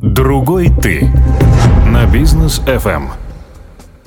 Другой ты на бизнес FM.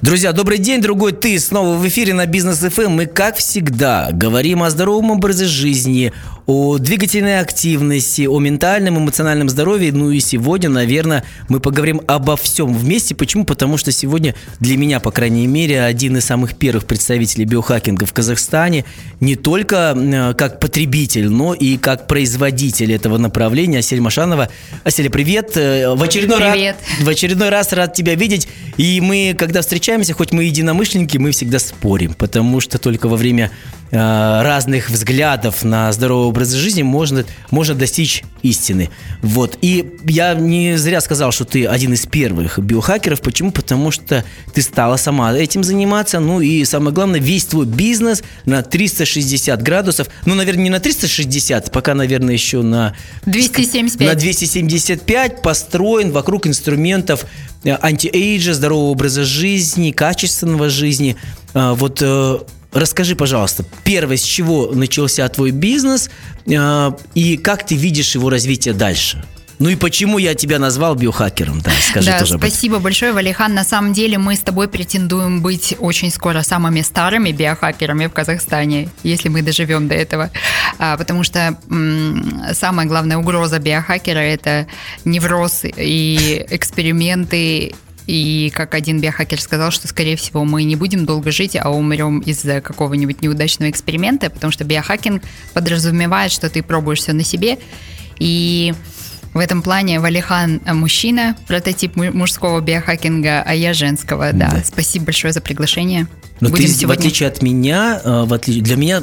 Друзья, добрый день, другой ты снова в эфире на Бизнес ФМ. Мы, как всегда, говорим о здоровом образе жизни, о двигательной активности, о ментальном, эмоциональном здоровье. Ну и сегодня, наверное, мы поговорим обо всем вместе. Почему? Потому что сегодня для меня, по крайней мере, один из самых первых представителей биохакинга в Казахстане не только э, как потребитель, но и как производитель этого направления. Асель Машанова. Аселя, привет. Э, в очередной, привет. Раз, в очередной раз рад тебя видеть. И мы, когда встречаемся, хоть мы единомышленники, мы всегда спорим, потому что только во время Э, разных взглядов на здоровый образ жизни можно, можно достичь истины. Вот. И я не зря сказал, что ты один из первых биохакеров. Почему? Потому что ты стала сама этим заниматься. Ну и самое главное, весь твой бизнес на 360 градусов. Ну, наверное, не на 360, пока, наверное, еще на... 275. На 275 построен вокруг инструментов э, антиэйджа, здорового образа жизни, качественного жизни. Э, вот Расскажи, пожалуйста, первое, с чего начался твой бизнес э, и как ты видишь его развитие дальше? Ну и почему я тебя назвал биохакером? Да, скажи да, тоже. Спасибо большое, Валихан. На самом деле мы с тобой претендуем быть очень скоро самыми старыми биохакерами в Казахстане, если мы доживем до этого. А, потому что м- самая главная угроза биохакера это невроз и эксперименты и как один биохакер сказал, что, скорее всего, мы не будем долго жить, а умрем из-за какого-нибудь неудачного эксперимента, потому что биохакинг подразумевает, что ты пробуешь все на себе. И в этом плане Валихан мужчина, прототип мужского биохакинга, а я женского. Да. да. Спасибо большое за приглашение. Но Будем ты, сегодня... в отличие от меня, э, в отличие, для меня,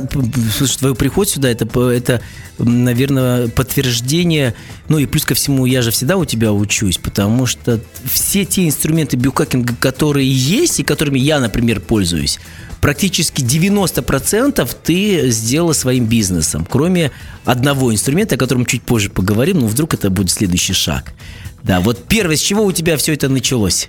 слушай, твой приход сюда, это, это, наверное, подтверждение, ну и плюс ко всему, я же всегда у тебя учусь, потому что все те инструменты биохакинга, которые есть и которыми я, например, пользуюсь, практически 90% ты сделала своим бизнесом, кроме одного инструмента, о котором чуть позже поговорим, но вдруг это будет следующий шаг. Да, вот первое, с чего у тебя все это началось?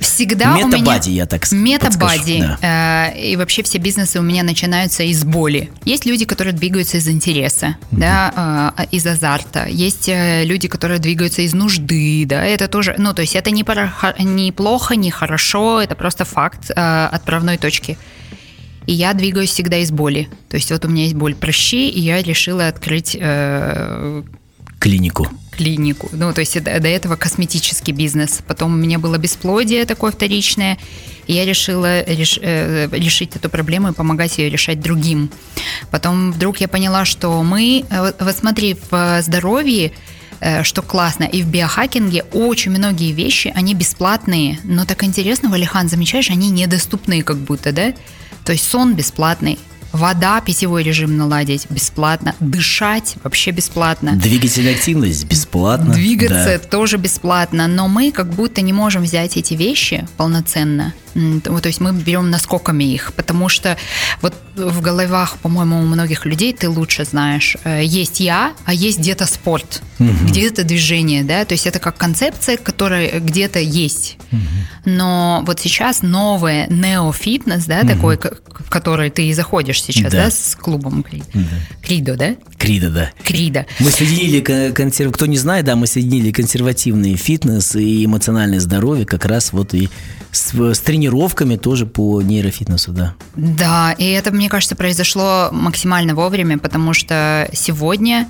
Всегда Метабади, я так скажу. Метабади. Да. Э, и вообще все бизнесы у меня начинаются из боли. Есть люди, которые двигаются из интереса, угу. да, э, из азарта. Есть э, люди, которые двигаются из нужды, да, это тоже, ну, то есть это не, пара, не плохо, не хорошо, это просто факт отправной точки. И я двигаюсь всегда из боли. То есть вот у меня есть боль прыщи, и я решила открыть... Э, клинику. Клинику. Ну, то есть до, до этого косметический бизнес. Потом у меня было бесплодие такое вторичное. И я решила реш, э, решить эту проблему и помогать ее решать другим. Потом вдруг я поняла, что мы... Э, вот смотри, в здоровье э, что классно. И в биохакинге очень многие вещи, они бесплатные, но так интересно, Валихан, замечаешь, они недоступные как будто, да? То есть сон бесплатный, Вода, питьевой режим наладить бесплатно. Дышать вообще бесплатно. Двигательная активность бесплатно. Двигаться да. тоже бесплатно. Но мы как будто не можем взять эти вещи полноценно то есть мы берем наскоками их, потому что вот в головах, по-моему, у многих людей ты лучше знаешь, э, есть я, а есть где-то спорт, угу. где-то движение, да, то есть это как концепция, которая где-то есть. Угу. Но вот сейчас новое неофитнес, да, угу. такой, в который ты заходишь сейчас, да, да с клубом. Кридо, да? Кридо, да. Кридо. Мы соединили, консерв... кто не знает, да, мы соединили консервативный фитнес и эмоциональное здоровье как раз вот и с, с тренировками тоже по нейрофитнесу, да. Да, и это, мне кажется, произошло максимально вовремя, потому что сегодня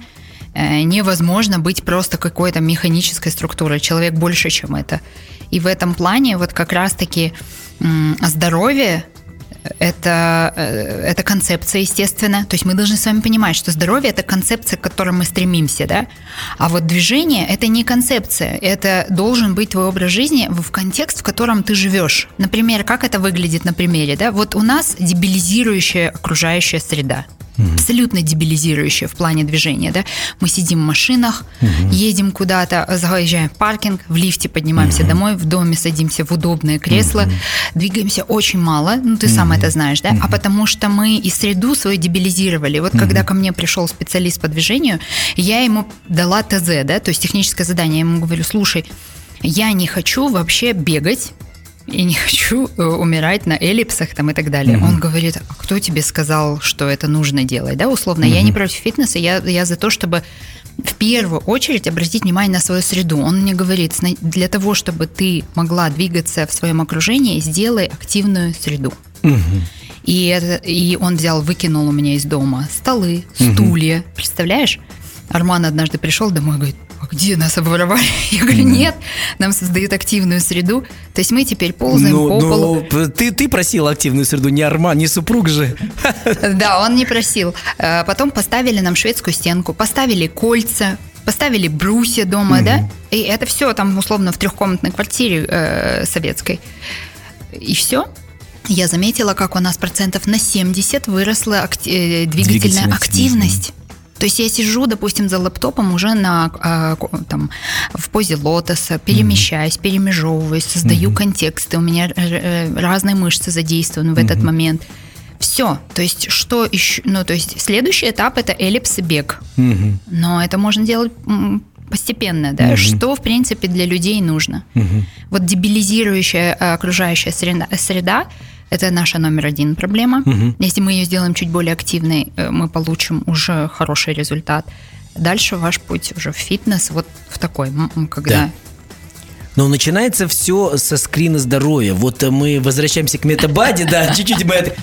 э, невозможно быть просто какой-то механической структурой. Человек больше, чем это. И в этом плане вот как раз-таки здоровье это, э, это концепция, естественно. То есть мы должны с вами понимать, что здоровье – это концепция, к которой мы стремимся, да? А вот движение – это не концепция. Это должен быть твой образ жизни в контекст, в котором ты живешь. Например, как это выглядит на примере, да? Вот у нас дебилизирующая окружающая среда угу. абсолютно дебилизирующее в плане движения. Да? Мы сидим в машинах, угу. едем куда-то, заезжаем в паркинг, в лифте поднимаемся угу. домой, в доме садимся в удобное кресло, угу. двигаемся очень мало, ну ты угу. сам это знаешь, да? Угу. А потому что мы и среду свою дебилизировали. Вот угу. когда ко мне пришел специалист по движению, я ему дала ТЗ, да, то есть техническое задание, я ему говорю, слушай, я не хочу вообще бегать, и не хочу э, умирать на эллипсах там и так далее. Mm-hmm. Он говорит, а кто тебе сказал, что это нужно делать, да, условно. Mm-hmm. Я не против фитнеса, я, я за то, чтобы в первую очередь обратить внимание на свою среду. Он мне говорит, для того, чтобы ты могла двигаться в своем окружении, сделай активную среду. Угу. И, это, и он взял, выкинул у меня из дома столы, стулья. Угу. Представляешь? Арман однажды пришел домой и говорит, где нас обворовали? Я говорю, нет, нам создают активную среду. То есть мы теперь ползаем ну, по полу. Ну, ты, ты просил активную среду, не Арман, не супруг же. Да, он не просил. Э, потом поставили нам шведскую стенку, поставили кольца, поставили брусья дома, угу. да? И это все там условно в трехкомнатной квартире э, советской. И все. Я заметила, как у нас процентов на 70 выросла акти- э, двигательная, двигательная активность. То есть я сижу, допустим, за лэптопом уже на, а, там, в позе лотоса, перемещаюсь, mm-hmm. перемежевываюсь, создаю mm-hmm. контексты, у меня разные мышцы задействованы в mm-hmm. этот момент. Все. То есть, что еще? Ну, то есть, следующий этап это эллипс и бег. Mm-hmm. Но это можно делать постепенно, да, угу. что, в принципе, для людей нужно. Угу. Вот дебилизирующая э, окружающая среда, среда это наша номер один проблема. Угу. Если мы ее сделаем чуть более активной, э, мы получим уже хороший результат. Дальше ваш путь уже в фитнес, вот в такой, когда... Да. Но начинается все со скрина здоровья. Вот мы возвращаемся к метабаде, да, чуть-чуть мы это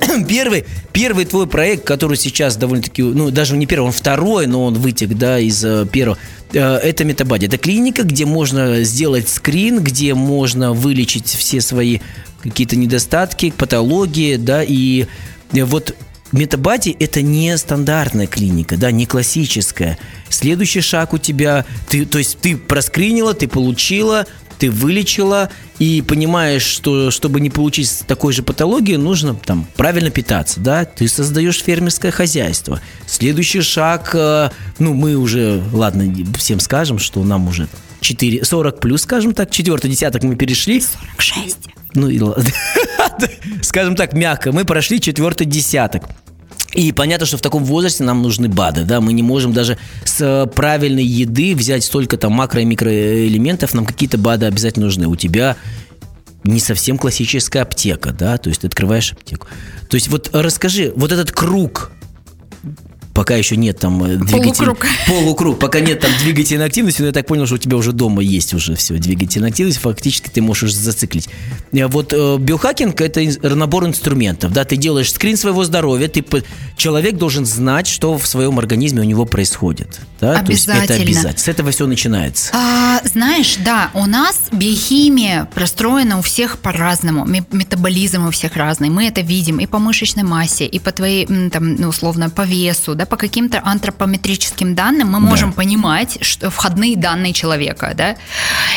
первый, первый твой проект, который сейчас довольно-таки, ну, даже не первый, он второй, но он вытек, да, из э, первого. Э, это Метабади. Это клиника, где можно сделать скрин, где можно вылечить все свои какие-то недостатки, патологии, да, и вот Метабати – это не стандартная клиника, да, не классическая. Следующий шаг у тебя, ты, то есть ты проскринила, ты получила, ты вылечила и понимаешь, что чтобы не получить такой же патологии, нужно там правильно питаться, да, ты создаешь фермерское хозяйство. Следующий шаг, э, ну, мы уже, ладно, всем скажем, что нам уже 4, 40 плюс, скажем так, четвертый десяток мы перешли. 46. Ну и ладно. Скажем так, мягко, мы прошли четвертый десяток. И понятно, что в таком возрасте нам нужны БАДы, да, мы не можем даже с э, правильной еды взять столько там макро- и микроэлементов, нам какие-то БАДы обязательно нужны. У тебя не совсем классическая аптека, да, то есть ты открываешь аптеку. То есть вот расскажи, вот этот круг пока еще нет там э, двигателя. Полукруг. Полукруг. Пока нет там двигательной активности, но я так понял, что у тебя уже дома есть уже все двигательная активность, фактически ты можешь зациклить. Э, вот э, биохакинг – это набор инструментов, да, ты делаешь скрин своего здоровья, ты, человек должен знать, что в своем организме у него происходит. Да? Обязательно. То есть это обязательно. С этого все начинается. А, знаешь, да, у нас биохимия простроена у всех по-разному, метаболизм у всех разный, мы это видим и по мышечной массе, и по твоей, там, ну, условно, по весу, да, по каким-то антропометрическим данным мы можем да. понимать, что входные данные человека, да.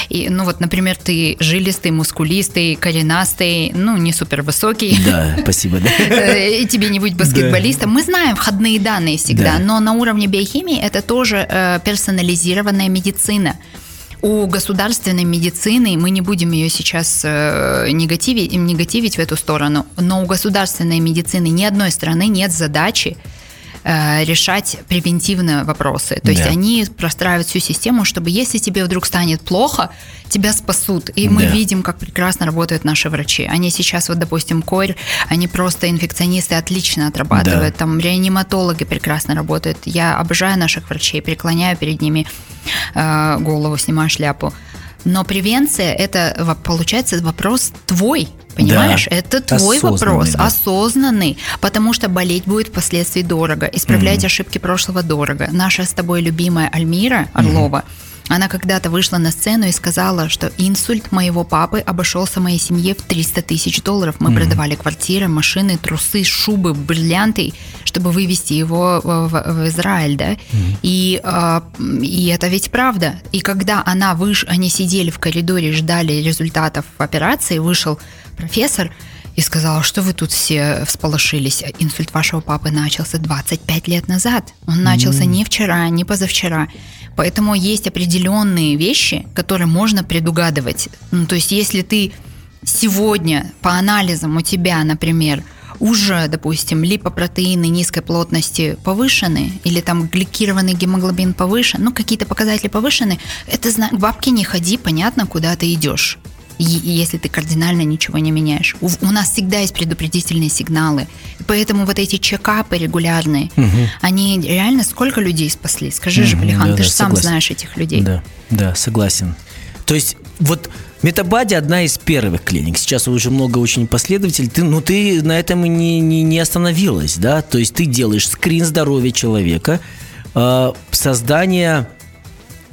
И, ну вот, например, ты жилистый, мускулистый, коренастый, ну не супер высокий. Да, спасибо. Да. Э, и тебе не быть баскетболистом. Мы знаем входные данные всегда, да. но на уровне биохимии это тоже э, персонализированная медицина у государственной медицины, мы не будем ее сейчас э, негативить, негативить в эту сторону, но у государственной медицины ни одной страны нет задачи решать превентивные вопросы. То есть они простраивают всю систему, чтобы если тебе вдруг станет плохо, тебя спасут. И мы да. видим, как прекрасно работают наши врачи. Они сейчас, вот, допустим, КОРь, они просто инфекционисты отлично отрабатывают. Да. Там реаниматологи прекрасно работают. Я обожаю наших врачей, преклоняю перед ними э, голову, снимаю шляпу. Но превенция это получается вопрос твой. Понимаешь, да. это твой вопрос, да. осознанный, потому что болеть будет впоследствии дорого, исправлять mm ошибки прошлого дорого. Наша с тобой любимая Альмира Орлова. mm она когда-то вышла на сцену и сказала, что инсульт моего папы обошелся моей семье в 300 тысяч долларов. Мы mm продавали квартиры, машины, трусы, шубы, бриллианты, чтобы вывести его в, в Израиль, да. mm И, а, и это ведь правда. И когда она выш... они сидели в коридоре, ждали результатов операции, вышел профессор и сказал, что вы тут все всполошились. Инсульт вашего папы начался 25 лет назад. Он начался mm. не вчера, не позавчера. Поэтому есть определенные вещи, которые можно предугадывать. Ну, то есть, если ты сегодня по анализам у тебя, например, уже, допустим, липопротеины низкой плотности повышены, или там гликированный гемоглобин повышен, ну, какие-то показатели повышены, это знак, бабки не ходи, понятно, куда ты идешь. Если ты кардинально ничего не меняешь. У, у нас всегда есть предупредительные сигналы. Поэтому вот эти чекапы регулярные, они реально сколько людей спасли? Скажи же, Мгм, Плехан, да, ты да, же сам знаешь этих людей. Да, да, согласен. То есть вот Метабади одна из первых клиник. Сейчас уже много очень последователей. Ты, ну ты на этом и не, не, не остановилась, да? То есть ты делаешь скрин здоровья человека, э, создание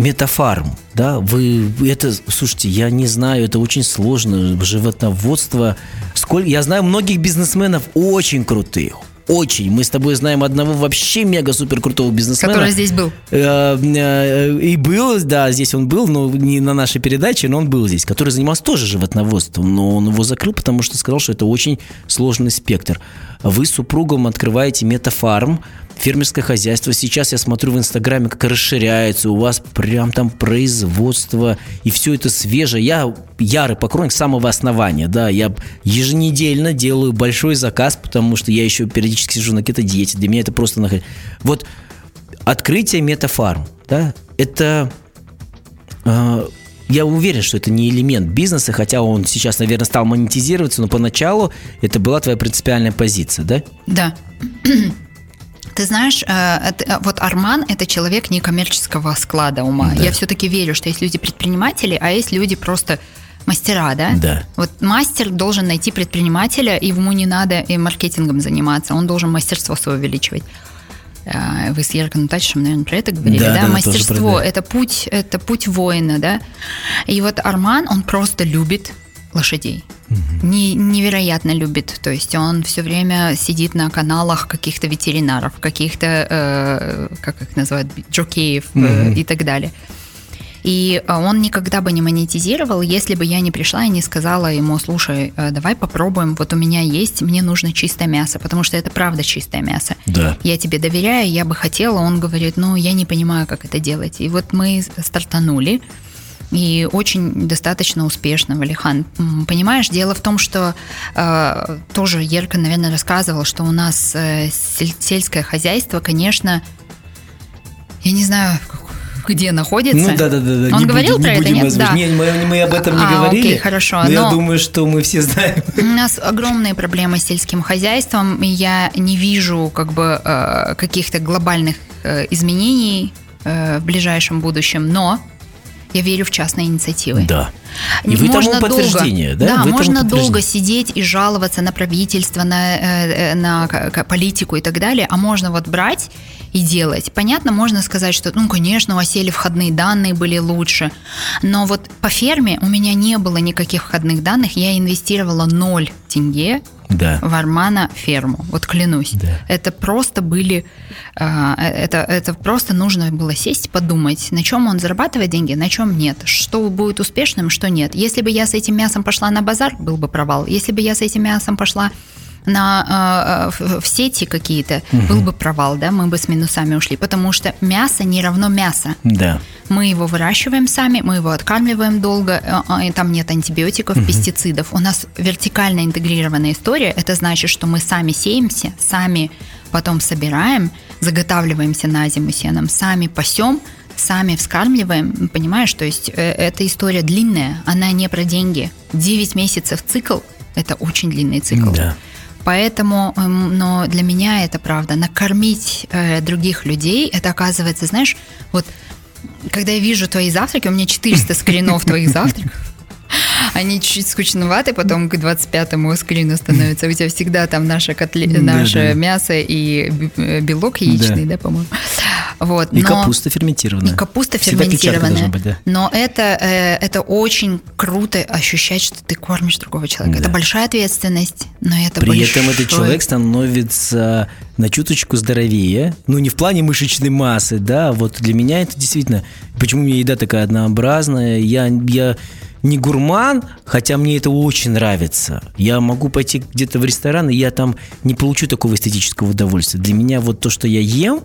метафарм, да? Вы это, слушайте, я не знаю, это очень сложно. Животноводство. Сколько, я знаю многих бизнесменов очень крутых. Очень. Мы с тобой знаем одного вообще мега-супер крутого бизнесмена. Который здесь был. Э, э, И был, да, здесь он был, но не на нашей передаче, но он был здесь, который занимался тоже животноводством, но он его закрыл, потому что сказал, что это очень сложный спектр. Вы с супругом открываете метафарм, фермерское хозяйство. Сейчас я смотрю в Инстаграме, как расширяется, у вас прям там производство, и все это свежее. Я ярый поклонник самого основания, да, я еженедельно делаю большой заказ, потому что я еще периодически сижу на кето-диете, для меня это просто нахрен. Вот открытие метафарм, да, это э, я уверен, что это не элемент бизнеса, хотя он сейчас, наверное, стал монетизироваться, но поначалу это была твоя принципиальная позиция, да? Да. Ты знаешь, э, это- вот Арман – это человек некоммерческого склада ума. Да. Я все-таки верю, что есть люди предприниматели, а есть люди просто мастера, да? Да. Вот мастер должен найти предпринимателя, и ему не надо и маркетингом заниматься, он должен мастерство свое увеличивать. Э, Вы с Ярком Натальевичем, наверное, про это говорили, Да, да? да, Мастерство это путь, это путь воина, да. И вот Арман, он просто любит лошадей. Не- невероятно любит. То есть он все время сидит на каналах каких-то ветеринаров, каких-то, э, как их называют, джокеев э, и так далее. И э, он никогда бы не монетизировал, если бы я не пришла и не сказала ему, слушай, э, давай попробуем, вот у меня есть, мне нужно чистое мясо, потому что это правда чистое мясо. Да. Я тебе доверяю, я бы хотела, он говорит, ну, я не понимаю, как это делать. И вот мы стартанули, и очень достаточно успешно, Валихан. Понимаешь, дело в том, что э, тоже Ерка, наверное, рассказывал, что у нас э, сель- сельское хозяйство, конечно, я не знаю, где находится. Ну да, да, да, да. Он не говорил будем, про не это, нет? Да. озвучивать. Не, мы, мы об этом не А, говорили. окей, хорошо, Но, я но- думаю, что мы все знаем. У нас огромные проблемы с сельским хозяйством, и я не вижу как бы э, каких-то глобальных э, изменений э, в ближайшем будущем, но я верю в частные инициативы. Да. И вы тому можно подтверждение, да? Да, Вы тому можно долго сидеть и жаловаться на правительство, на, э, э, на политику и так далее, а можно вот брать и делать. Понятно, можно сказать, что, ну, конечно, у осели входные данные были лучше, но вот по ферме у меня не было никаких входных данных, я инвестировала 0 тенге Да. в Армана ферму, вот клянусь. Да. Это просто были, а, это, это просто нужно было сесть, подумать, на чем он зарабатывает деньги, на чем нет, что будет успешным, что нет. Если бы я с этим мясом пошла на базар, был бы провал. Если бы я с этим мясом пошла на, а, в, в сети какие-то, был бы провал, да, мы бы с минусами ушли, потому что мясо не равно мясо. Да. Мы его выращиваем сами, мы его откармливаем долго, э, э, и там нет антибиотиков, пестицидов. У нас вертикально интегрированная история. Это значит, что мы сами сеемся, сами потом собираем, заготавливаемся на зиму сеном, сами пасем, сами вскармливаем. Понимаешь, то есть э, эта история длинная, она не про деньги. 9 месяцев цикл – это очень длинный цикл. Да. Поэтому, эм, но для меня это правда. Накормить э, других людей, это оказывается, знаешь, вот когда я вижу твои завтраки, у меня 400 скринов твоих завтраков, они чуть-чуть скучноваты, потом к 25-му скрину становятся. У тебя всегда там наше, котле... Да, наше да. мясо и б- э, белок яичный, да, по-моему. Вот, И но- капуста ферментированная. и капуста ферментированная. быть, да. Но это, э, это очень круто ощущать, что ты кормишь другого человека. Да. Это большая ответственность, но это При большой... этом этот человек становится на чуточку здоровее. Ну, не в плане мышечной массы, да. Вот для меня это действительно... Почему у меня еда такая однообразная? Я, я не гурман, хотя мне это очень нравится. Я могу пойти где-то в ресторан, и я там не получу такого эстетического удовольствия. Для меня вот то, что я ем,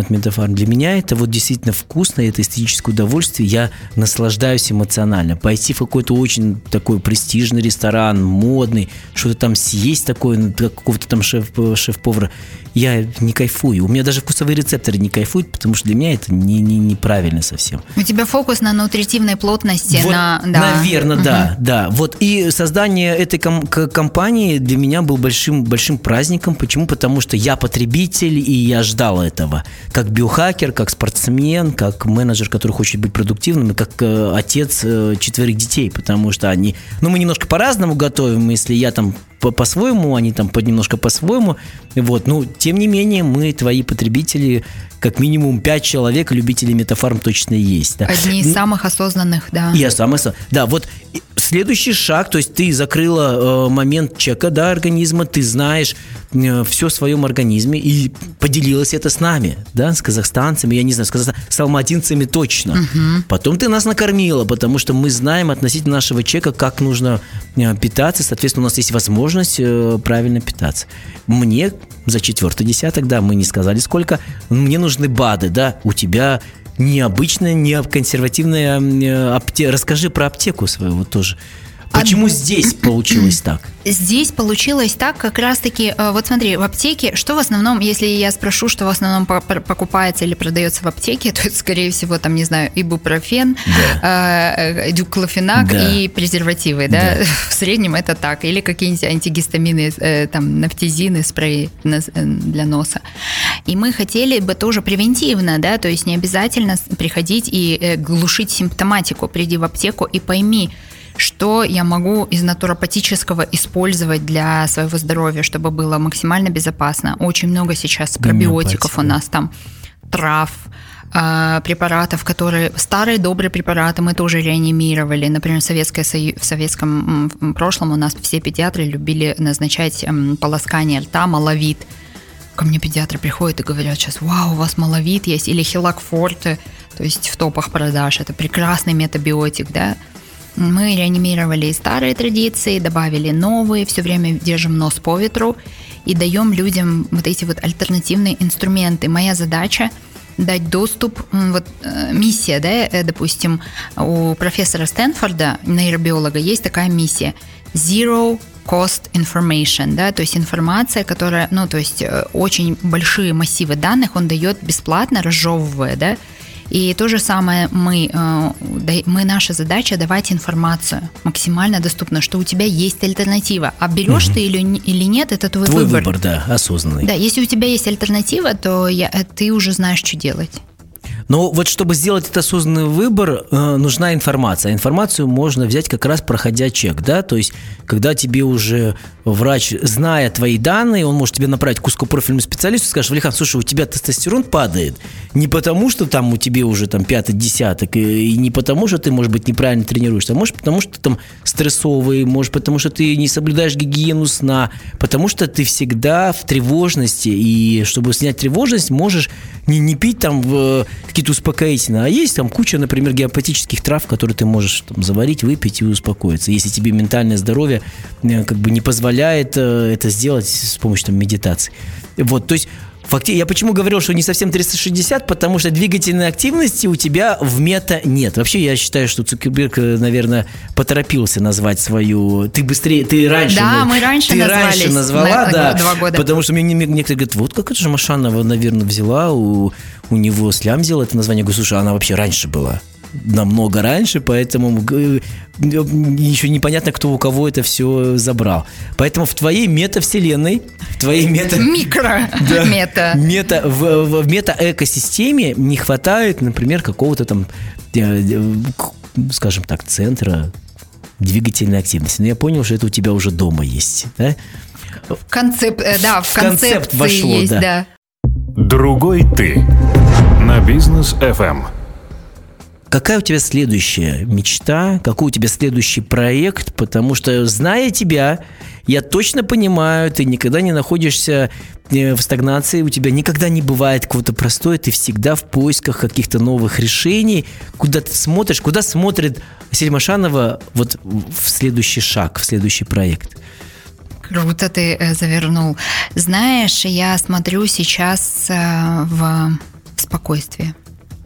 от Метафарм. Для меня это вот действительно вкусно, это эстетическое удовольствие. Я наслаждаюсь эмоционально. Пойти в какой-то очень такой престижный ресторан, модный, что-то там съесть такое, какого-то там шеф, шеф-повара, я не кайфую. У меня даже вкусовые рецепторы не кайфуют, потому что для меня это не, не, неправильно совсем. У тебя фокус на нутритивной плотности. Вот, на, да. Наверное, угу. да, да. Вот и создание этой ком- компании для меня был большим, большим праздником. Почему? Потому что я потребитель, и я ждал этого. Как биохакер, как спортсмен, как менеджер, который хочет быть продуктивным, и как э, отец э, четверых детей, потому что они... Ну, мы немножко по-разному готовим, если я там по-своему, они там под немножко по-своему. Вот, ну, тем не менее, мы, твои потребители, как минимум пять человек, любителей метафарм точно есть. Да. Одни из самых осознанных, да. Я самый Да, вот следующий шаг, то есть ты закрыла э, момент чека, да, организма, ты знаешь э, все в своем организме и поделилась это с нами, да, с казахстанцами, я не знаю, с, казах... с алматинцами точно. Угу. Потом ты нас накормила, потому что мы знаем относительно нашего чека, как нужно питаться, соответственно, у нас есть возможность э, правильно питаться. Мне за четвертый десяток, да, мы не сказали сколько, мне нужны БАДы, да, у тебя необычная, не консервативная э, аптека. Расскажи про аптеку свою вот тоже. Почему а... здесь получилось так? Здесь получилось так, как раз-таки, э, вот смотри, в аптеке, что в основном, если я спрошу, что в основном покупается или продается в аптеке, то это, скорее всего, там, не знаю, ибупрофен, да. э, дюклофенак да. и презервативы, да? да, в среднем это так, или какие-нибудь антигистамины, э, там, нафтизины, спреи для носа. И мы хотели бы тоже превентивно, да, то есть не обязательно приходить и глушить симптоматику, приди в аптеку и пойми, что я могу из натуропатического использовать для своего здоровья, чтобы было максимально безопасно. Очень много сейчас пробиотиков у нас там, трав, а, препаратов, которые старые добрые препараты мы тоже реанимировали. Например, в, Советское в советском прошлом у нас все педиатры любили назначать полоскание рта, маловит. Ко мне педиатры приходят и говорят сейчас, вау, у вас маловит есть, или хилакфорте, то есть в топах продаж. Это прекрасный метабиотик, да. Мы реанимировали старые традиции, добавили новые, все время держим нос по ветру и даем людям вот эти вот альтернативные инструменты. Моя задача дать доступ, вот э, миссия, да, э, допустим, у профессора Стэнфорда, нейробиолога, есть такая миссия Zero Cost Information, да, то есть информация, которая, ну, то есть э, очень большие массивы данных он дает бесплатно, разжевывая, да, и то же самое мы, э, мы наша задача давать информацию максимально доступно, что у тебя есть альтернатива. А берешь угу. ты или, или нет, это твой, твой выбор. выбор, да, осознанный. Да, если у тебя есть альтернатива, то я, э, ты уже знаешь, что делать. Но вот чтобы сделать этот осознанный выбор, э, нужна информация. Информацию можно взять как раз проходя чек, да, то есть когда тебе уже врач, зная твои данные, он может тебе направить к узкопрофильному специалисту скажет, Валихан, слушай, у тебя тестостерон падает. Не потому, что там у тебя уже там пятый десяток, и, и не потому, что ты, может быть, неправильно тренируешься, а может потому, что там стрессовый, может потому, что ты не соблюдаешь гигиену сна, потому что ты всегда в тревожности, и чтобы снять тревожность, можешь не, не пить там в какие-то успокоительные, а есть там куча, например, геопатических трав, которые ты можешь там, заварить, выпить и успокоиться. Если тебе ментальное здоровье э, как бы не позволяет э, это сделать с помощью там, медитации. Вот, то есть Факти... Я почему говорил, что не совсем 360, потому что двигательной активности у тебя в мета нет. Вообще, я считаю, что Цукерберг, э, наверное, поторопился назвать свою... Ты быстрее, ты раньше... Да, мы раньше Ты раньше назвала, на, да. Два года. Потому что мне некоторые говорят, вот как это же Машанова, наверное, взяла, у, у него слям взяла это название. Говорю, слушай, она вообще раньше была намного раньше, поэтому еще непонятно, кто у кого это все забрал. Поэтому в твоей метавселенной, в твоей мета... Микро да, мета. мета в, в мета-экосистеме не хватает, например, какого-то там, э, э, скажем так, центра двигательной активности. Но я понял, что это у тебя уже дома есть, да? Концепт, э, да, в, в концепт вошло, есть, да. да. Другой ты на бизнес FM. Какая у тебя следующая мечта? Какой у тебя следующий проект? Потому что, зная тебя, я точно понимаю, ты никогда не находишься э, в стагнации, у тебя никогда не бывает какого-то простое, ты всегда в поисках каких-то новых решений, куда ты смотришь, куда смотрит Сельмашанова вот в следующий шаг, в следующий проект. Круто ты э, завернул. Знаешь, я смотрю сейчас э, в спокойствие.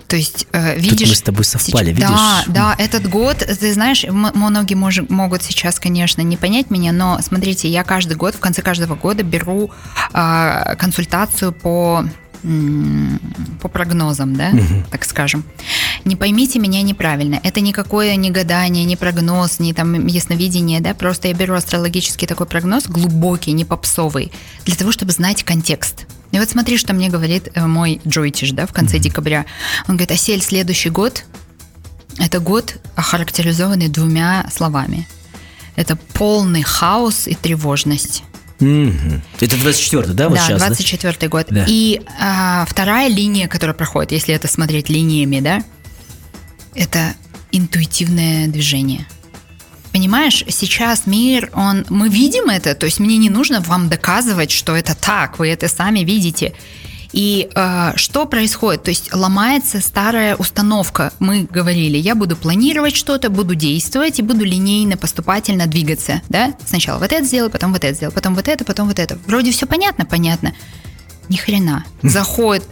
То есть, э, видишь... Тут мы с тобой совпали, сейчас, видишь? Да, да, этот год, ты знаешь, многие мож, могут сейчас, конечно, не понять меня, но смотрите, я каждый год, в конце каждого года беру э, консультацию по по прогнозам, да, угу. так скажем. Не поймите меня неправильно. Это никакое не гадание, не прогноз, не там ясновидение, да. Просто я беру астрологический такой прогноз, глубокий, не попсовый, для того, чтобы знать контекст. И вот смотри, что мне говорит э, мой Джойтиш, да, в конце декабря. Он говорит, Асель, следующий год – это год, охарактеризованный двумя словами. Это полный хаос и тревожность. Mm-hmm. Это 24-й, да, вот да, сейчас? 24-й да? год. Да. И а, вторая линия, которая проходит, если это смотреть линиями, да, это интуитивное движение – Понимаешь, сейчас мир, он, мы видим это, то есть мне не нужно вам доказывать, что это так, вы это сами видите. И э, что происходит? То есть ломается старая установка. Мы говорили, я буду планировать что-то, буду действовать и буду линейно, поступательно двигаться. Да? Сначала вот это сделаю, потом вот это сделаю, потом вот это, потом вот это. Вроде все понятно, понятно ни хрена. Заходит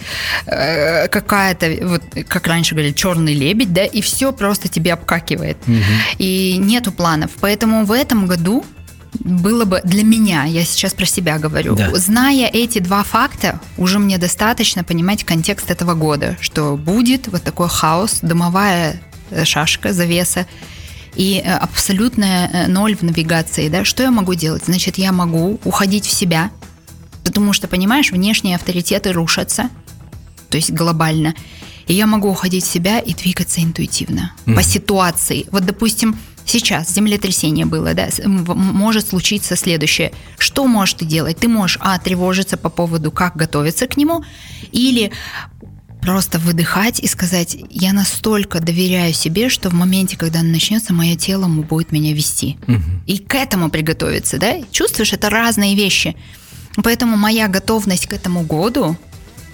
э, какая-то, вот как раньше говорили, черный лебедь, да, и все просто тебе обкакивает. Угу. И нету планов. Поэтому в этом году было бы для меня, я сейчас про себя говорю, да. зная эти два факта, уже мне достаточно понимать контекст этого года, что будет вот такой хаос, дымовая э, шашка, завеса, и э, абсолютная э, ноль в навигации, да, что я могу делать? Значит, я могу уходить в себя, Потому что, понимаешь, внешние авторитеты рушатся, то есть глобально. И я могу уходить в себя и двигаться интуитивно mm-hmm. по ситуации. Вот, допустим, сейчас землетрясение было, да, может случиться следующее. Что можешь ты делать? Ты можешь, а, тревожиться по поводу, как готовиться к нему, или просто выдыхать и сказать, я настолько доверяю себе, что в моменте, когда он начнется, мое тело будет меня вести. Угу. И к этому приготовиться, да? Чувствуешь, это разные вещи. Поэтому моя готовность к этому году,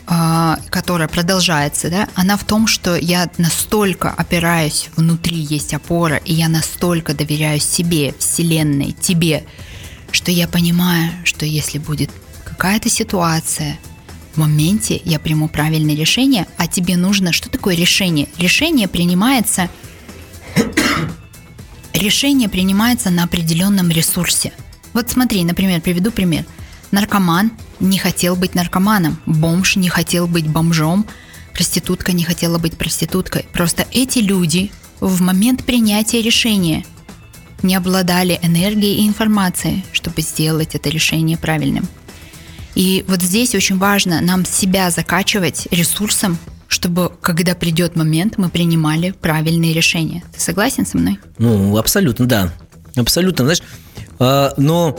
которая продолжается, да, она в том, что я настолько опираюсь, внутри есть опора, и я настолько доверяю себе, Вселенной, тебе, что я понимаю, что если будет какая-то ситуация, в моменте я приму правильное решение, а тебе нужно... Что такое решение? Решение принимается... решение принимается на определенном ресурсе. Вот смотри, например, приведу пример – Наркоман не хотел быть наркоманом, бомж не хотел быть бомжом, проститутка не хотела быть проституткой. Просто эти люди в момент принятия решения не обладали энергией и информацией, чтобы сделать это решение правильным. И вот здесь очень важно нам себя закачивать ресурсом, чтобы, когда придет момент, мы принимали правильные решения. Ты согласен со мной? Ну, абсолютно, да. Абсолютно. Знаешь, а, но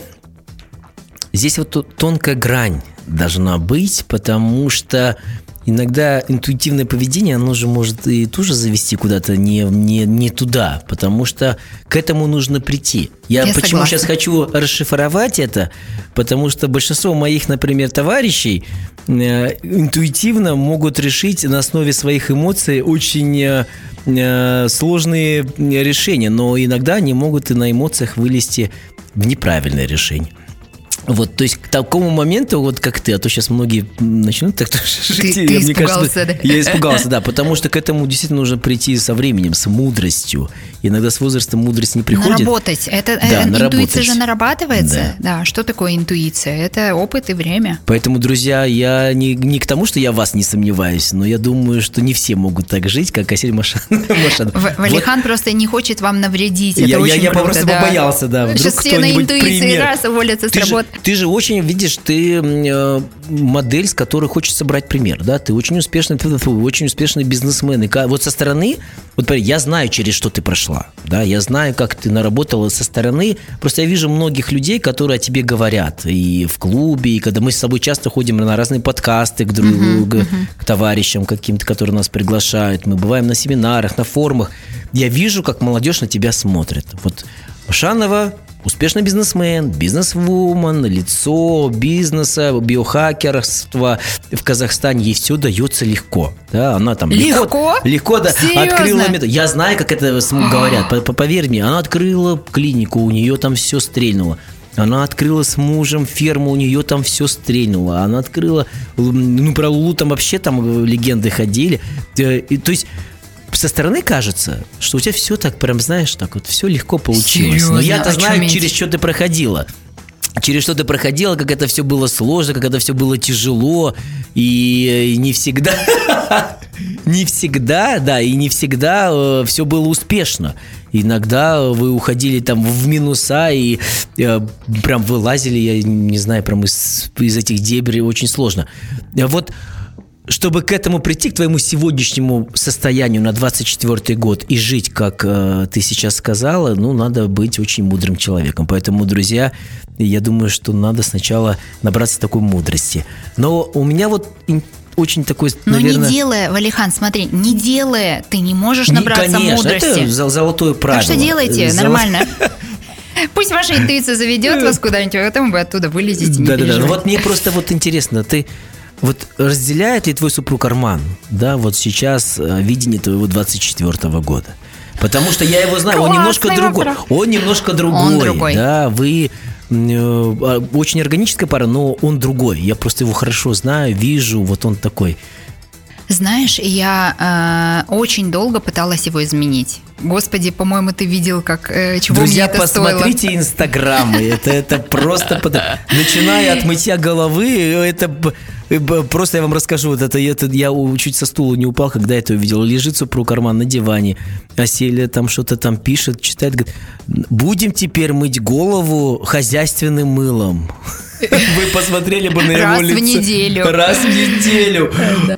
Здесь вот тонкая грань должна быть, потому что иногда интуитивное поведение, оно же может и тоже завести куда-то не, не, не туда, потому что к этому нужно прийти. Я, Я почему согласна. сейчас хочу расшифровать это, потому что большинство моих, например, товарищей э, интуитивно могут решить на основе своих эмоций очень э, э сложные решения, но иногда они могут и на эмоциях вылезти в неправильное решение. Вот, то есть к такому моменту, вот как ты, а то сейчас многие начнут так жить. Ты, ты мне испугался, кажется, да? Я испугался, да, потому что к этому действительно нужно прийти со временем, с мудростью. Иногда с возрастом мудрость не приходит. Наработать. Это, да, э, интуиция наработать. же нарабатывается. Да. да, что такое интуиция? Это опыт и время. Поэтому, друзья, я не, не к тому, что я вас не сомневаюсь, но я думаю, что не все могут так жить, как Асель Машан. Валихан вот. просто не хочет вам навредить. Это я, очень я, круто, я просто да. побоялся, да. Вдруг Сейчас все на интуиции пример. раз уволятся с работы. Ты же очень, видишь, ты э, модель, с которой хочется брать пример, да, ты очень успешный, очень успешный бизнесмен. И вот со стороны, вот я знаю, через что ты прошла, да, я знаю, как ты наработала со стороны. Просто я вижу многих людей, которые о тебе говорят и в клубе, и когда мы с собой часто ходим на разные подкасты к другу, uh-huh, к, uh-huh. к товарищам каким-то, которые нас приглашают. Мы бываем на семинарах, на форумах. Я вижу, как молодежь на тебя смотрит. Вот Шанова успешный бизнесмен, бизнесвумен, лицо бизнеса, биохакерства в Казахстане, ей все дается легко. Да, она там легко, легко, легко да, открыла метод. Я знаю, как это говорят, поверь мне, она открыла клинику, у нее там все стрельнуло. Она открыла с мужем ферму, у нее там все стрельнуло. Она открыла, ну, про Лулу там вообще там легенды ходили. Э, и, то есть со стороны кажется, что у тебя все так прям, знаешь, так вот все легко получилось. Серьезно? Но я-то О знаю, через что ты проходила. Через что ты проходила, как это все было сложно, как это все было тяжело. И не всегда, не всегда, да, и не всегда э, все было успешно. Иногда вы уходили там в минуса и э, прям вылазили, я не знаю, прям из, из этих дебри очень сложно. Вот чтобы к этому прийти, к твоему сегодняшнему состоянию на 24 год и жить, как э, ты сейчас сказала, ну, надо быть очень мудрым человеком. Поэтому, друзья, я думаю, что надо сначала набраться такой мудрости. Но у меня вот очень такой, Но наверное... не делая, Валихан, смотри, не делая, ты не можешь Не, набраться конечно, мудрости. это зол- золотое правило. Так что делайте Золо- нормально. Пусть ваша интуиция заведет вас куда-нибудь, а потом вы оттуда вылезете, не Да, да, да. Ну вот мне просто вот интересно, ты вот разделяет ли твой супруг Арман, да, вот сейчас э, видение твоего 24 года? Потому что я его знаю, он немножко другой. Он немножко другой. Он другой. Да, вы э, а, очень органическая пара, но он другой. Я просто его хорошо знаю, вижу, вот он такой. Знаешь, я э, очень долго пыталась его изменить. Господи, по-моему, ты видел, как э, чего Друзья, мне это стоило. посмотрите инстаграмы. Это, это просто... Начиная от мытья головы, это... Просто я вам расскажу, вот это, это я чуть со стула не упал, когда это увидел. Лежит супруг Арман на диване, а Селия там что-то там пишет, читает, говорит, будем теперь мыть голову хозяйственным мылом. Вы посмотрели бы на его Раз в лицо. неделю. Раз в неделю.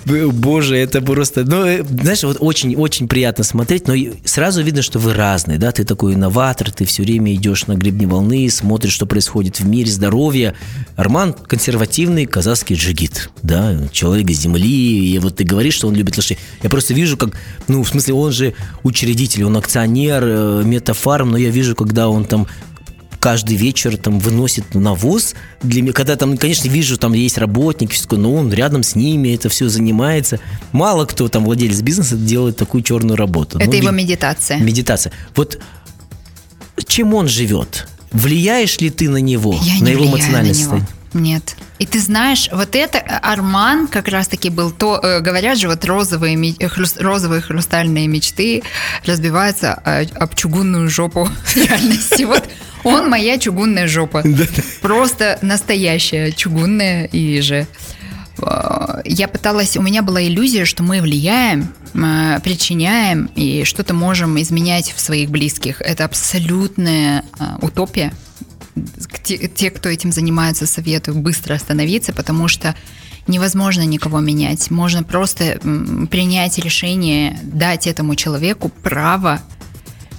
Боже, это просто... Ну, э, знаешь, вот очень-очень приятно смотреть, но сразу видно, что вы разные, да? Ты такой инноватор, ты все время идешь на гребне волны, смотришь, что происходит в мире, здоровье. Арман консервативный казахский джигит, да? Человек из земли, и вот ты говоришь, что он любит лошадей. Я просто вижу, как... Ну, в смысле, он же учредитель, он акционер, э, метафарм, но я вижу, когда он там каждый вечер там выносит навоз для меня, когда там, конечно, вижу, там есть работник, всё такое, но он рядом с ними это все занимается. Мало кто там владелец бизнеса делает такую черную работу. Это Ну, его медитация. медитация. Вот чем он живет? Влияешь ли ты на него, Я на не его эмоциональное на состояние? Нет. И ты знаешь, вот это э, Арман как раз-таки был то, э, говорят же, вот розовые, ме- э, розовые хрустальные мечты разбиваются о- об чугунную жопу реальности. Вот он моя чугунная жопа. Просто настоящая чугунная и же. Э, Я пыталась, у меня была иллюзия, что мы влияем, э, причиняем и что-то можем изменять в своих близких. Это абсолютная э, утопия те, кто этим занимается, советую быстро остановиться, потому что невозможно никого менять. Можно просто принять решение, дать этому человеку право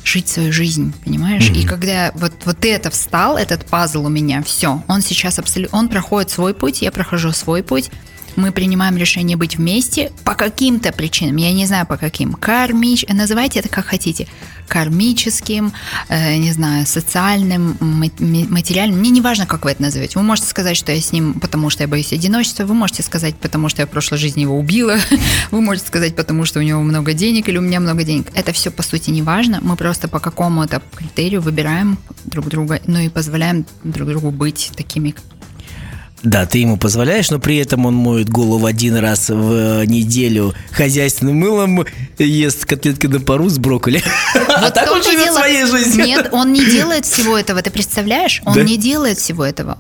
жить свою жизнь, понимаешь? И когда вот, вот это встал, этот пазл у меня, все, он сейчас абсолютно, он проходит свой путь, я прохожу свой путь, мы принимаем решение быть вместе по каким-то причинам, я не знаю по каким, кармич, называйте это как хотите, кармическим, э, не знаю, социальным, ма- ма- материальным, мне не важно, как вы это назовете. Вы можете сказать, что я с ним, потому что я боюсь одиночества, вы можете сказать, потому что я в прошлой жизни его убила, вы можете сказать, потому что у него много денег или у меня много денег. Это все, по сути, не важно, мы просто по какому-то критерию выбираем друг друга, ну и позволяем друг другу быть такими, Да, ты ему позволяешь, но при этом он моет голову один раз в э, неделю хозяйственным мылом, ест котлетки на пару с брокколи. А Вот так в он живет дело- своей жизнью. Нет, он не делает всего этого, ты представляешь? Он Да? не делает всего этого.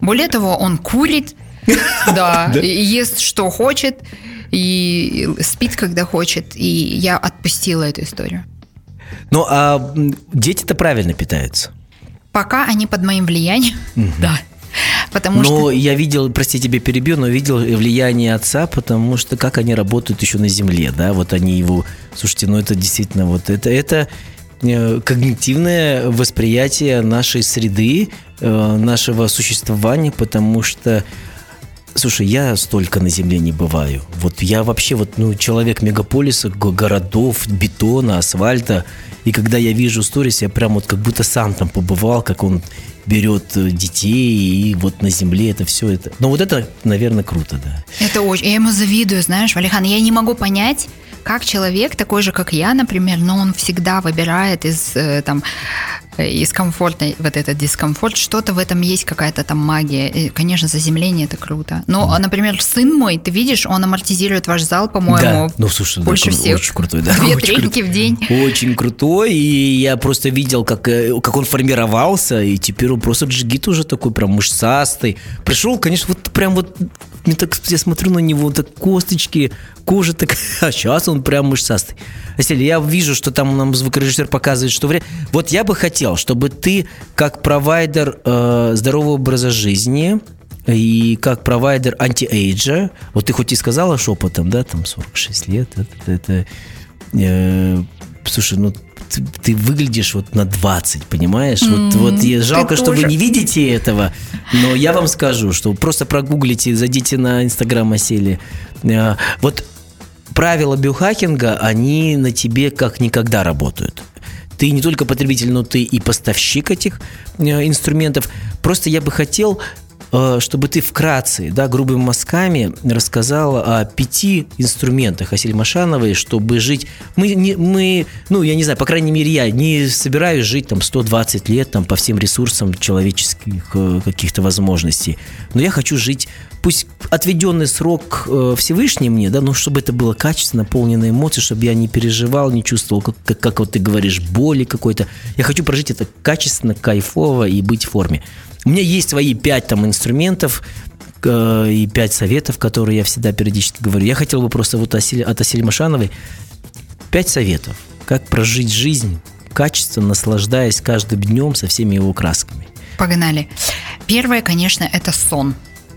Более того, он курит, да, и ест, что хочет, и спит, когда хочет. И я отпустила эту историю. Ну, а дети-то правильно питаются. Пока они под моим влиянием, да. Потому но что я видел, прости, тебе перебью, но видел влияние отца, потому что как они работают еще на земле, да, вот они его, слушайте, ну это действительно вот это, это э, когнитивное восприятие нашей среды, э, нашего существования, потому что Слушай, я столько на земле не бываю. Вот я вообще вот, ну, человек мегаполиса, го- городов, бетона, асфальта. И когда я вижу сторис, я прям вот как будто сам там побывал, как он берет э, детей, и вот на земле это все это. Но вот это, наверное, круто, да. это очень... Я ему завидую, знаешь, Валихан. Я не могу понять, как человек, такой же, как я, например, но он всегда выбирает из э, там из комфорта вот этот дискомфорт, что-то в этом есть, какая-то там магия. И, конечно, заземление это круто. Но, mm. например, сын мой, ты видишь, он амортизирует ваш зал, по-моему, да. ну, слушай, больше да, всех. Очень крутой, да. Две очень треники в день. Очень крутой, и я просто видел, как, э, как он формировался, и теперь он просто джигит уже такой прям мышцастый. Пришел, конечно, вот прям вот мне так, я смотрю на него, так косточки, кожа так, а сейчас он прям мышцастый. Василий, я вижу, что там нам звукорежиссер показывает, что время. Вот я бы хотел, чтобы ты, как провайдер э, здорового образа жизни, и как провайдер антиэйджа, вот ты хоть и сказала шепотом, да, там 46 лет, это, это э, слушай, ну ты, ты выглядишь вот на 20, понимаешь? Mm-hmm. Вот, вот я, жалко, ты что тоже. вы не видите этого, но я вам скажу, что просто прогуглите, зайдите на инстаграм Осели. Э, вот правила биохакинга, они на тебе как никогда работают. Ты не только потребитель, но ты и поставщик этих э, инструментов. Просто я бы хотел Э, чтобы ты вкратце, да, грубыми мазками рассказал о пяти инструментах Асель Машановой, чтобы жить. Мы, не, мы, ну, я не знаю, по крайней мере, я не собираюсь жить там 120 лет там по всем ресурсам человеческих э, каких-то возможностей. Но я хочу жить, пусть отведенный срок э, Всевышний мне, да, но чтобы это было качественно, наполнено эмоций, чтобы я не переживал, не чувствовал, как, как, как вот ты говоришь, боли какой-то. Я хочу прожить это качественно, кайфово и быть в форме. У меня есть свои пять там инструментов, э, и пять советов, которые я всегда периодически говорю. Я хотел бы просто вот от Асели Машановой пять советов, как прожить жизнь качественно, наслаждаясь каждым днем со всеми его красками. Погнали. Первое, конечно, это сон.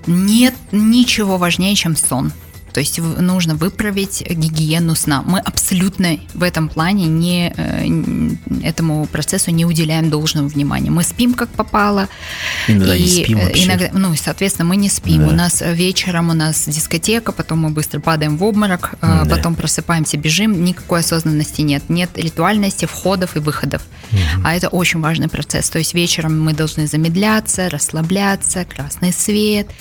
Нет ничего важнее, чем сон. То есть нужно выправить гигиену сна. Мы абсолютно в этом плане не, э, этому процессу не уделяем должного внимания. Мы спим как попало. Иногда и, не спим э, вообще. Иногда, ну, соответственно, мы не спим. Да. У нас вечером у нас дискотека, потом мы быстро падаем в обморок, да. потом просыпаемся, бежим. Никакой осознанности нет. Нет ритуальности входов и выходов. Угу. А это очень важный процесс. То есть вечером мы должны замедляться, расслабляться, красный свет –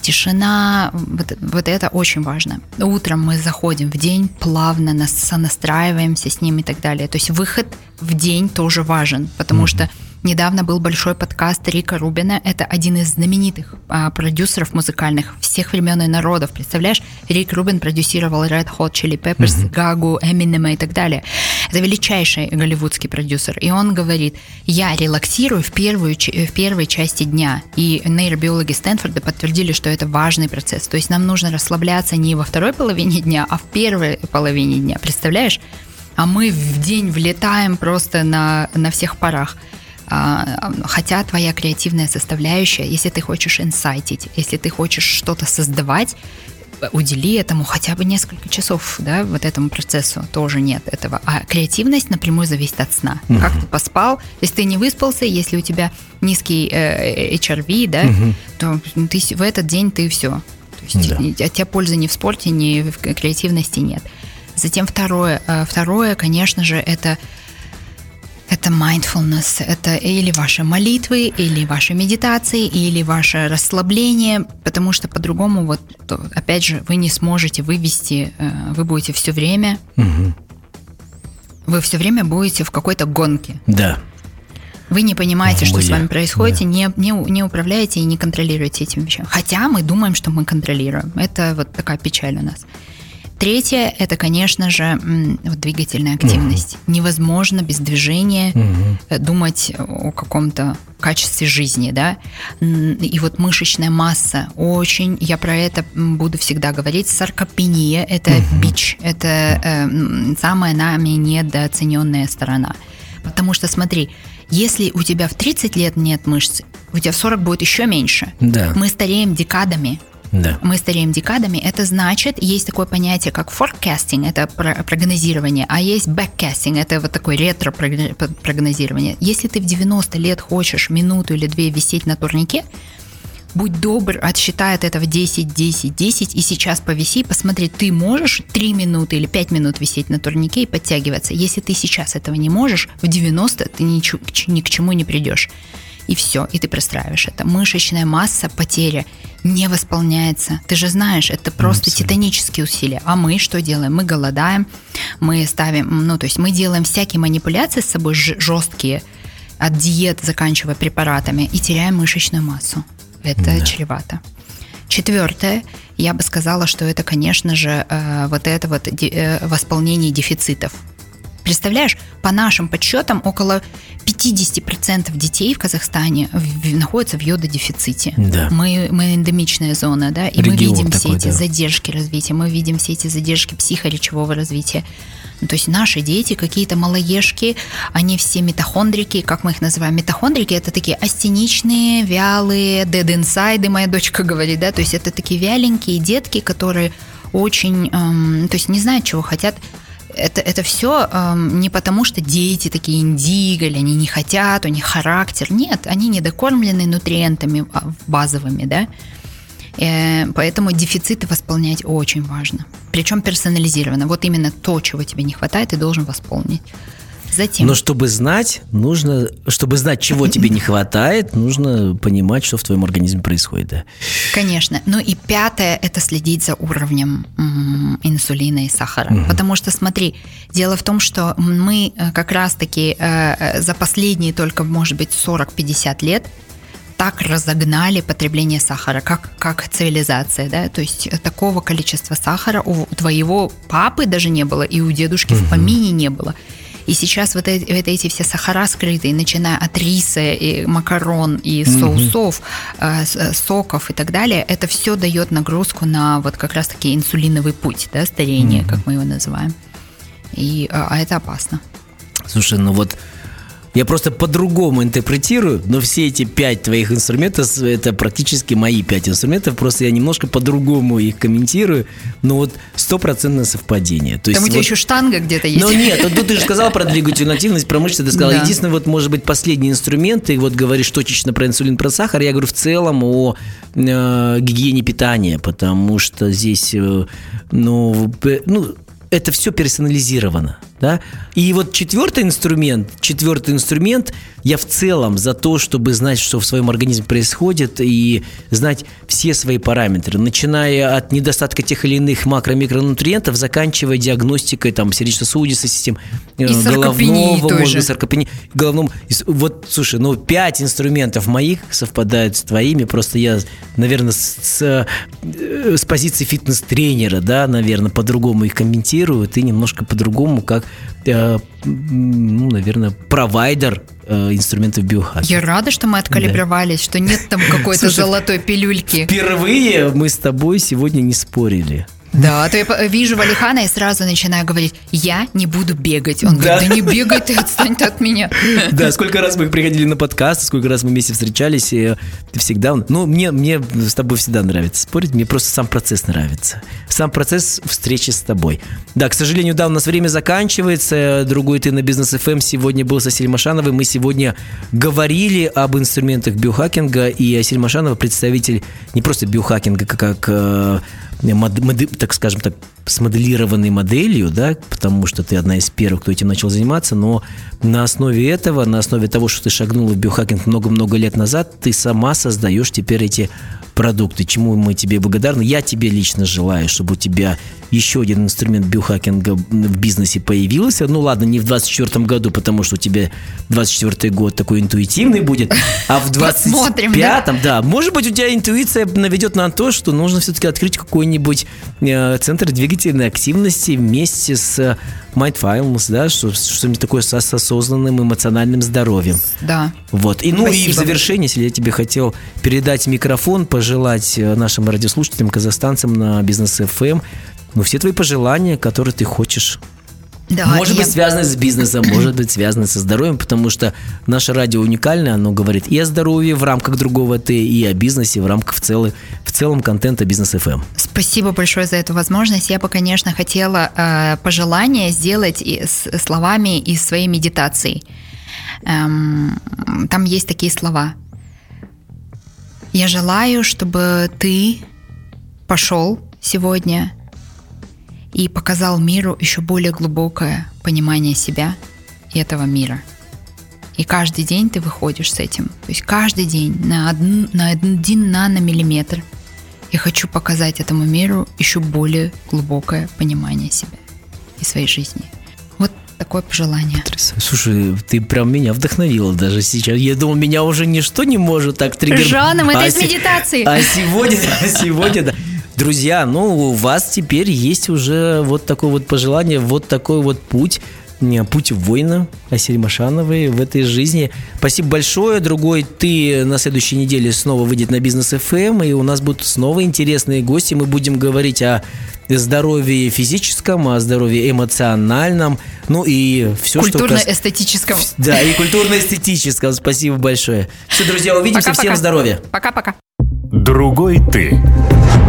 тишина, вот, вот это очень важно. Утром мы заходим в день, плавно нас сонастраиваемся с ним и так далее. То есть выход в день тоже важен, потому mm-hmm. что Недавно был большой подкаст Рика Рубина. Это один из знаменитых а, продюсеров музыкальных всех времен и народов. Представляешь, Рик Рубин продюсировал Red Hot Chili Peppers, mm-hmm. Гагу, Эминема и так далее. Это величайший голливудский продюсер. И он говорит, я релаксирую в, первую, в первой части дня. И нейробиологи Стэнфорда подтвердили, что это важный процесс. То есть нам нужно расслабляться не во второй половине дня, а в первой половине дня. Представляешь? А мы в день влетаем просто на, на всех парах. А, хотя твоя креативная составляющая, если ты хочешь инсайтить, если ты хочешь что-то создавать, удели этому хотя бы несколько часов, да, вот этому процессу тоже нет этого. А креативность напрямую зависит от сна. Угу. Как ты поспал, если ты не выспался, если у тебя низкий э, HRV, да, угу. то ты в этот день ты все. То есть да. от тебя пользы ни в спорте, ни в креативности нет. Затем второе, э, второе, конечно же, это это mindfulness, это или ваши молитвы, или ваши медитации, или ваше расслабление, потому что по-другому вот, опять же, вы не сможете вывести, э, вы будете все время, угу. вы все время будете в какой-то гонке. Да. Вы не понимаете, что с вами происходит, да. не, не, не управляете и не контролируете этим вещами. Хотя мы думаем, что мы контролируем. Это вот такая печаль у нас. Третье – это, конечно же, вот двигательная активность. Угу. Невозможно без движения угу. думать о каком-то качестве жизни, да. И вот мышечная масса очень, я про это буду всегда говорить, саркопения – это угу. бич, это э, самая нами недооцененная сторона. Потому что, смотри, если у тебя в 30 лет нет мышц, у тебя в 40 будет еще меньше. Да. Мы стареем декадами. Да. Мы стареем декадами. Это значит, есть такое понятие, как forecasting, это прогнозирование, а есть backcasting, это вот такое ретро-прогнозирование. Если ты в 90 лет хочешь минуту или две висеть на турнике, будь добр, отсчитай от этого 10, 10, 10, и сейчас повиси, посмотри, ты можешь 3 минуты или 5 минут висеть на турнике и подтягиваться. Если ты сейчас этого не можешь, в 90 ты ни, ни к чему не придешь и все, и ты простраиваешь это. Мышечная масса, потеря не восполняется. Ты же знаешь, это просто Абсолютно. титанические усилия. А мы что делаем? Мы голодаем, мы ставим, ну, то есть мы делаем всякие манипуляции с собой жесткие, от диет, заканчивая препаратами, и теряем мышечную массу. Это да. чревато. Четвертое, я бы сказала, что это, конечно же, э, вот это вот э, восполнение дефицитов. Представляешь, по нашим подсчетам, около 50% детей в Казахстане находятся в йододефиците. Да. Мы, мы эндемичная зона, да, и Регион мы видим такой, все эти да. задержки развития, мы видим все эти задержки психоречевого развития. Ну, то есть наши дети, какие-то малоежки, они все митохондрики, как мы их называем. Митохондрики это такие астеничные, вялые, dead inside, моя дочка говорит, да, то есть это такие вяленькие детки, которые очень, эм, то есть не знают, чего хотят, это, это все эм, не потому, что дети такие индиго, они не хотят, у них характер. Нет, они недокормлены нутриентами а, базовыми, да. Э, поэтому дефициты восполнять очень важно. Причем персонализированно. Вот именно то, чего тебе не хватает, ты должен восполнить. Затем. Но чтобы знать, нужно, чтобы знать, чего тебе не хватает, нужно понимать, что в твоем организме происходит. Да. Конечно. Ну и пятое – это следить за уровнем инсулина и сахара. Угу. Потому что, смотри, дело в том, что мы э, как раз-таки э, э, за последние только, может быть, 40-50 лет так разогнали потребление сахара, как, как цивилизация, да, то есть такого количества сахара у твоего папы даже не было, и у дедушки угу. в помине не было. И сейчас вот эти, вот эти все сахара скрытые, начиная от риса, и макарон, и соусов, mm-hmm. соков и так далее, это все дает нагрузку на вот как раз-таки инсулиновый путь, да, старение, mm-hmm. как мы его называем. И, а, а это опасно. Слушай, ну вот я просто по-другому интерпретирую, но все эти пять твоих инструментов, это практически мои пять инструментов, просто я немножко по-другому их комментирую, но вот стопроцентное совпадение. То есть Там у тебя вот, еще штанга где-то есть. Ну нет, вот, ты же сказал про двигательную активность, про мышцы, ты сказал. Да. Единственное, вот может быть последний инструмент, ты вот говоришь точечно про инсулин, про сахар, я говорю в целом о э, гигиене питания, потому что здесь, э, ну, ну это все персонализировано. Да? И вот четвертый инструмент, четвертый инструмент, я в целом за то, чтобы знать, что в своем организме происходит, и знать все свои параметры, начиная от недостатка тех или иных макро-микронутриентов, заканчивая диагностикой там, сердечно-сосудистой системы, э, головного мозга, саркопении, головном. Вот, слушай, ну, пять инструментов моих совпадают с твоими, просто я, наверное, с, с, э, с позиции фитнес-тренера, да, наверное, по-другому их комментирую, ты немножко по-другому, как Э, ну, наверное, провайдер э, инструментов биохакинга. Я рада, что мы откалибровались, да. что нет там какой-то золотой пилюльки. Впервые мы с тобой сегодня не спорили. Да, а то я вижу Валихана и сразу начинаю говорить, я не буду бегать. Он да. говорит, да не бегай ты, отстань ты от меня. Да, сколько раз мы приходили на подкаст, сколько раз мы вместе встречались, и ты всегда... Ну, мне, мне с тобой всегда нравится спорить, мне просто сам процесс нравится. Сам процесс встречи с тобой. Да, к сожалению, да, у нас время заканчивается. Другой ты на бизнес FM эм сегодня был с Асиль Машановой. Мы сегодня говорили об инструментах биохакинга, и Асиль Машанова представитель не просто биохакинга, как, как э, мод, мод, так скажем так, смоделированной моделью, да, потому что ты одна из первых, кто этим начал заниматься, но на основе этого, на основе того, что ты шагнула в биохакинг много-много лет назад, ты сама создаешь теперь эти продукты, чему мы тебе благодарны. Я тебе лично желаю, чтобы у тебя еще один инструмент биохакинга в бизнесе появился. Ну ладно, не в 24 году, потому что у тебя 24 год такой интуитивный будет, а в 25-м, да? да, может быть, у тебя интуиция наведет на то, что нужно все-таки открыть какой-нибудь э, центр двигательной активности вместе с Mindfulness, да, что-нибудь такое с, осознанным эмоциональным здоровьем. Да. Вот. И, ну Спасибо. и в завершение, если я тебе хотел передать микрофон, пожелать э, нашим радиослушателям, казахстанцам на бизнес FM, эм, ну, все твои пожелания, которые ты хочешь да, может я... быть, связано с бизнесом, может быть, связано со здоровьем, потому что наше радио уникальное, оно говорит и о здоровье в рамках другого Т, и о бизнесе в рамках в, целый, в целом контента Бизнес FM. Эм». Спасибо большое за эту возможность. Я бы, конечно, хотела э, пожелание сделать и, с словами из своей медитации. Эм, там есть такие слова. Я желаю, чтобы ты пошел сегодня и показал миру еще более глубокое понимание себя и этого мира. И каждый день ты выходишь с этим. То есть каждый день на, один, на один наномиллиметр я хочу показать этому миру еще более глубокое понимание себя и своей жизни. Такое пожелание. Слушай, ты прям меня вдохновила даже сейчас. Я думал, меня уже ничто не может так триггернуть. Жаном, это а из се- медитации. А сегодня, а сегодня, да. Друзья, ну, у вас теперь есть уже вот такое вот пожелание, вот такой вот путь, путь воина Асель Машановой в этой жизни. Спасибо большое. Другой ты на следующей неделе снова выйдет на бизнес ФМ, и у нас будут снова интересные гости. Мы будем говорить о здоровье физическом, о здоровье эмоциональном, ну и все, что... Культурно-эстетическом. Да, и культурно-эстетическом. Спасибо большое. Все, друзья, увидимся. Пока-пока. Всем здоровья. Пока-пока. Другой ты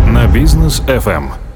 на бизнес FM.